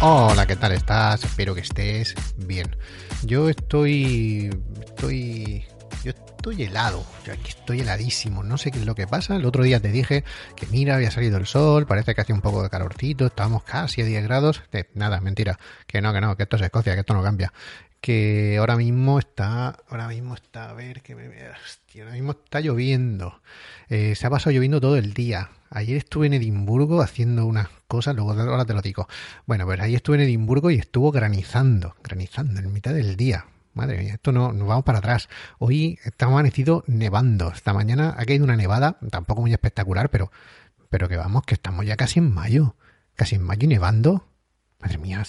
Hola, ¿qué tal estás? Espero que estés bien. Yo estoy. Estoy. Estoy helado. Yo aquí estoy heladísimo. No sé qué es lo que pasa. El otro día te dije que mira, había salido el sol. Parece que hace un poco de calorcito. Estábamos casi a 10 grados. Eh, nada, mentira. Que no, que no, que esto es Escocia, que esto no cambia. Que ahora mismo está. Ahora mismo está. A ver, que me. Hostia, ahora mismo está lloviendo. Eh, se ha pasado lloviendo todo el día. Ayer estuve en Edimburgo haciendo unas cosas, luego ahora te lo digo. Bueno, pues ahí estuve en Edimburgo y estuvo granizando, granizando en mitad del día. Madre mía, esto no, nos vamos para atrás. Hoy está amanecido nevando. Esta mañana ha caído una nevada, tampoco muy espectacular, pero, pero que vamos, que estamos ya casi en mayo. Casi en mayo y nevando. Madre mía,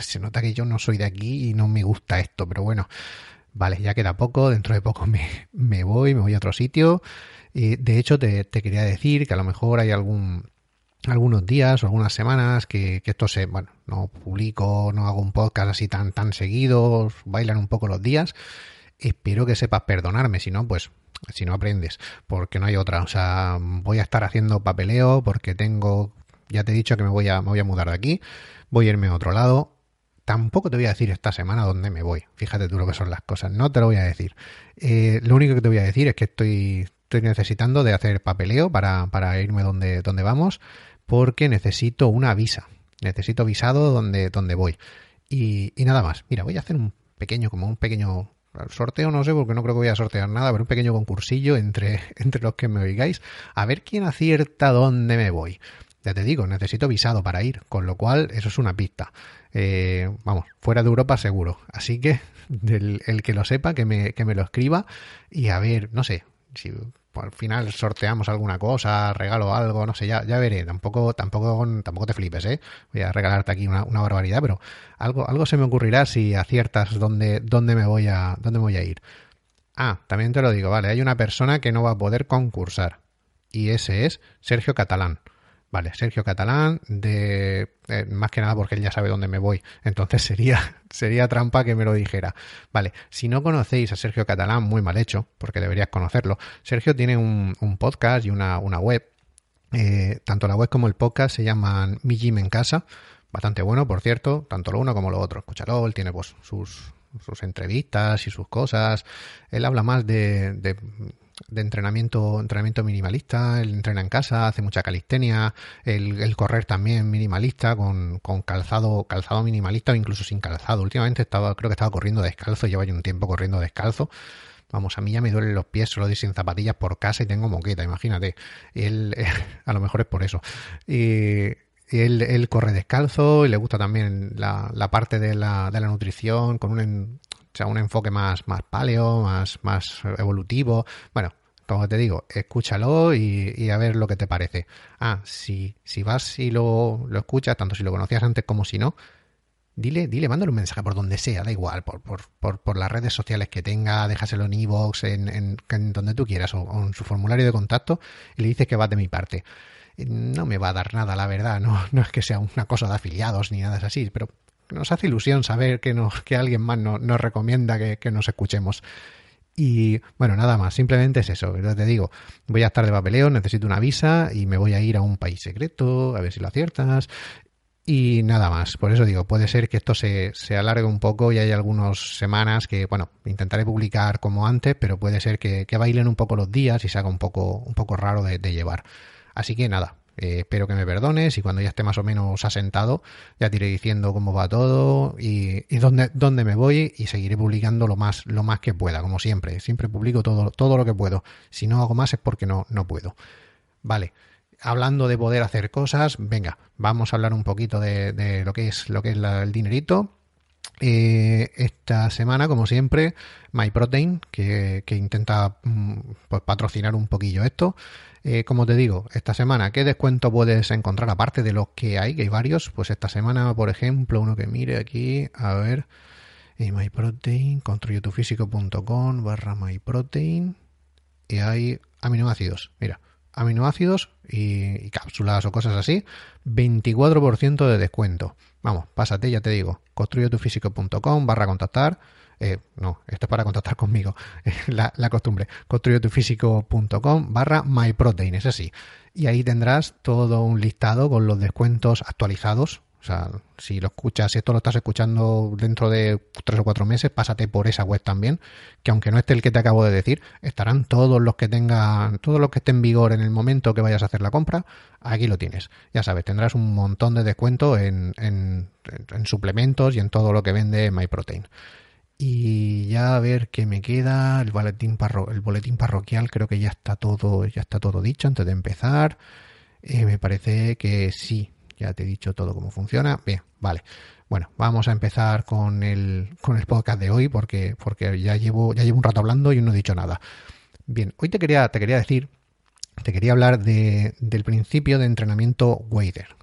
se nota que yo no soy de aquí y no me gusta esto, pero bueno, vale, ya queda poco, dentro de poco me, me voy, me voy a otro sitio. Y de hecho, te, quería decir que a lo mejor hay algún algunos días o algunas semanas que, que, esto se, bueno, no publico, no hago un podcast así tan, tan seguido, bailan un poco los días. Espero que sepas perdonarme, si no, pues, si no aprendes, porque no hay otra. O sea, voy a estar haciendo papeleo porque tengo, ya te he dicho que me voy a, me voy a mudar de aquí, voy a irme a otro lado. Tampoco te voy a decir esta semana dónde me voy. Fíjate tú lo que son las cosas. No te lo voy a decir. Eh, lo único que te voy a decir es que estoy, estoy necesitando de hacer papeleo para, para irme donde, donde vamos porque necesito una visa. Necesito visado donde, donde voy. Y, nada más. Mira, voy a hacer un pequeño, como un pequeño sorteo, no sé, porque no creo que voy a sortear nada, pero un pequeño concursillo entre, entre los que me oigáis, a ver quién acierta dónde me voy. Ya te digo, necesito visado para ir, con lo cual eso es una pista. Eh, vamos, fuera de Europa seguro. Así que del, el que lo sepa, que me, que me lo escriba y a ver, no sé, si al final sorteamos alguna cosa, regalo algo, no sé, ya, ya veré. Tampoco, tampoco, tampoco te flipes, ¿eh? Voy a regalarte aquí una, barbaridad, pero algo, algo se me ocurrirá si aciertas dónde, dónde me voy a, dónde me voy a ir. Ah, también te lo digo, vale, hay una persona que no va a poder concursar. Y ese es Sergio Catalán. Vale, Sergio Catalán, de eh, más que nada porque él ya sabe dónde me voy. Entonces sería, sería trampa que me lo dijera. Vale, si no conocéis a Sergio Catalán, muy mal hecho, porque deberías conocerlo. Sergio tiene un, un podcast y una, una web. Eh, tanto la web como el podcast se llaman Mi Gym en Casa. Bastante bueno, por cierto, tanto lo uno como lo otro. Escúchalo, él tiene pues sus, sus entrevistas y sus cosas. Él habla más de, de de entrenamiento, entrenamiento minimalista, él entrena en casa, hace mucha calistenia, el, correr también minimalista, con, con, calzado, calzado minimalista o incluso sin calzado. Últimamente estaba, creo que estaba corriendo descalzo, lleva ya un tiempo corriendo descalzo. Vamos, a mí ya me duelen los pies solo de sin zapatillas por casa y tengo moqueta, imagínate. Él, a lo mejor es por eso. Y él, él corre descalzo y le gusta también la, la parte de la, de la nutrición con un, sea, un enfoque más, más paleo, más, más evolutivo. Bueno, como te digo, escúchalo y, a ver lo que te parece. Ah, si, si vas y lo, lo escuchas, tanto si lo conocías antes como si no, dile, dile, mándale un mensaje por donde sea, da igual, por, por, por, por las redes sociales que tenga, déjaselo en iVoox, en, en, en, donde tú quieras, o, o, en su formulario de contacto, y le dices que va de mi parte. No me va a dar nada, la verdad, no, no es que sea una cosa de afiliados ni nada así, pero nos hace ilusión saber que, que alguien más no, nos recomienda que, que, nos escuchemos. Y bueno, nada más, simplemente es eso. Te digo, voy a estar de papeleo, necesito una visa y me voy a ir a un país secreto, a ver si lo aciertas. Y nada más, por eso digo, puede ser que esto se, se alargue un poco y hay algunas semanas que, bueno, intentaré publicar como antes, pero puede ser que, que bailen un poco los días y se haga un poco, un poco raro de llevar. Así que nada, eh, espero que me perdones y cuando ya esté más o menos asentado ya te iré diciendo cómo va todo y, y dónde, dónde me voy y seguiré publicando lo más, lo más que pueda, como siempre. Siempre publico todo, todo lo que puedo. Si no hago más es porque no, no puedo. Vale. hablando de poder hacer cosas, venga, vamos a hablar un poquito de, lo que es lo que es el dinerito. Eh, esta semana, como siempre, MyProtein, que, que intenta mm, pues, patrocinar un poquillo esto. Eh, como te digo, esta semana, ¿qué descuento puedes encontrar aparte de los que hay? Que hay varios. Pues esta semana, por ejemplo, uno que mire aquí, a ver, eh, MyProtein, construyetufísico.com barra MyProtein. Y hay aminoácidos. Mira, aminoácidos y, cápsulas o cosas así, 24% de descuento. Vamos, pásate, ya te digo, construyetufísico.com barra contactar. Eh, no, esto es para contactar conmigo, la, costumbre, construyetufísico.com barra myprotein, es así. Y ahí tendrás todo un listado con los descuentos actualizados o sea, si lo escuchas, si esto lo estás escuchando dentro de tres o cuatro meses, pásate por esa web también, que aunque no esté el que te acabo de decir, estarán todos los que tengan, todos los que estén en vigor en el momento que vayas a hacer la compra, aquí lo tienes. Ya sabes, tendrás un montón de descuento en, en, en suplementos y en todo lo que vende MyProtein. Y ya a ver qué me queda, el boletín, parro el boletín parroquial creo que ya está todo, ya está todo dicho antes de empezar. Eh, me parece que sí, ya te he dicho todo cómo funciona. Bien, vale. Bueno, vamos a empezar con el, con el podcast de hoy porque, porque ya, llevo, ya llevo un rato hablando y no he dicho nada. Bien, hoy te quería, te quería decir, te quería hablar de, del principio de entrenamiento Wader.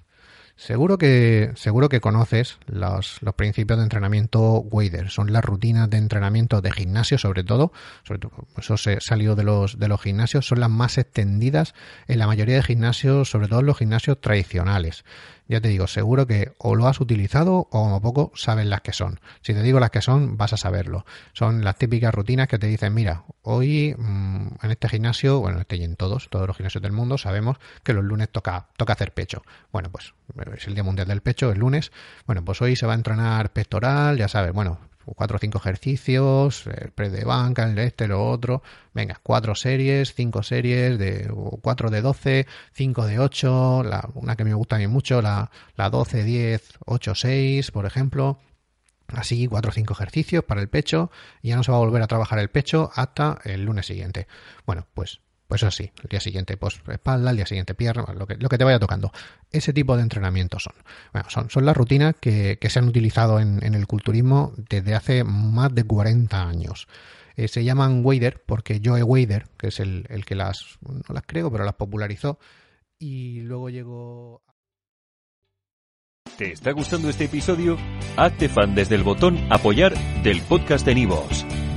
Seguro que, seguro que conoces los, los, principios de entrenamiento Wader. Son las rutinas de entrenamiento de gimnasio, sobre todo. Sobre todo, eso se salió de los, de los gimnasios. Son las más extendidas en la mayoría de gimnasios, sobre todo en los gimnasios tradicionales ya te digo, seguro que o lo has utilizado o como poco sabes las que son. Si te digo las que son, vas a saberlo. Son las típicas rutinas que te dicen, mira, hoy mm, en este gimnasio, bueno, este y en todos, todos los gimnasios del mundo, sabemos que los lunes toca, toca hacer pecho. Bueno, pues es el Día Mundial del Pecho, el lunes. Bueno, pues hoy se va a entrenar pectoral, ya sabes, bueno, cuatro o cinco ejercicios, el pre de banca, el este, lo otro. Venga, cuatro series, cinco series, de cuatro de 12, cinco de 8, la, una que me gusta a mí mucho, la, la 12, 10, 8, 6, por ejemplo. Así, cuatro o cinco ejercicios para el pecho y ya no se va a volver a trabajar el pecho hasta el lunes siguiente. Bueno, pues pues así, el día siguiente pues espalda, el día siguiente pierna, lo que, lo que te vaya tocando. Ese tipo de entrenamientos son. Bueno, son, son las rutinas que, que se han utilizado en, en, el culturismo desde hace más de 40 años. Eh, se llaman Wader porque Joe Wader, que es el, el que las, no las creo, pero las popularizó, y luego llegó... ¿Te está gustando este episodio? Hazte fan desde el botón apoyar del podcast de Nivos.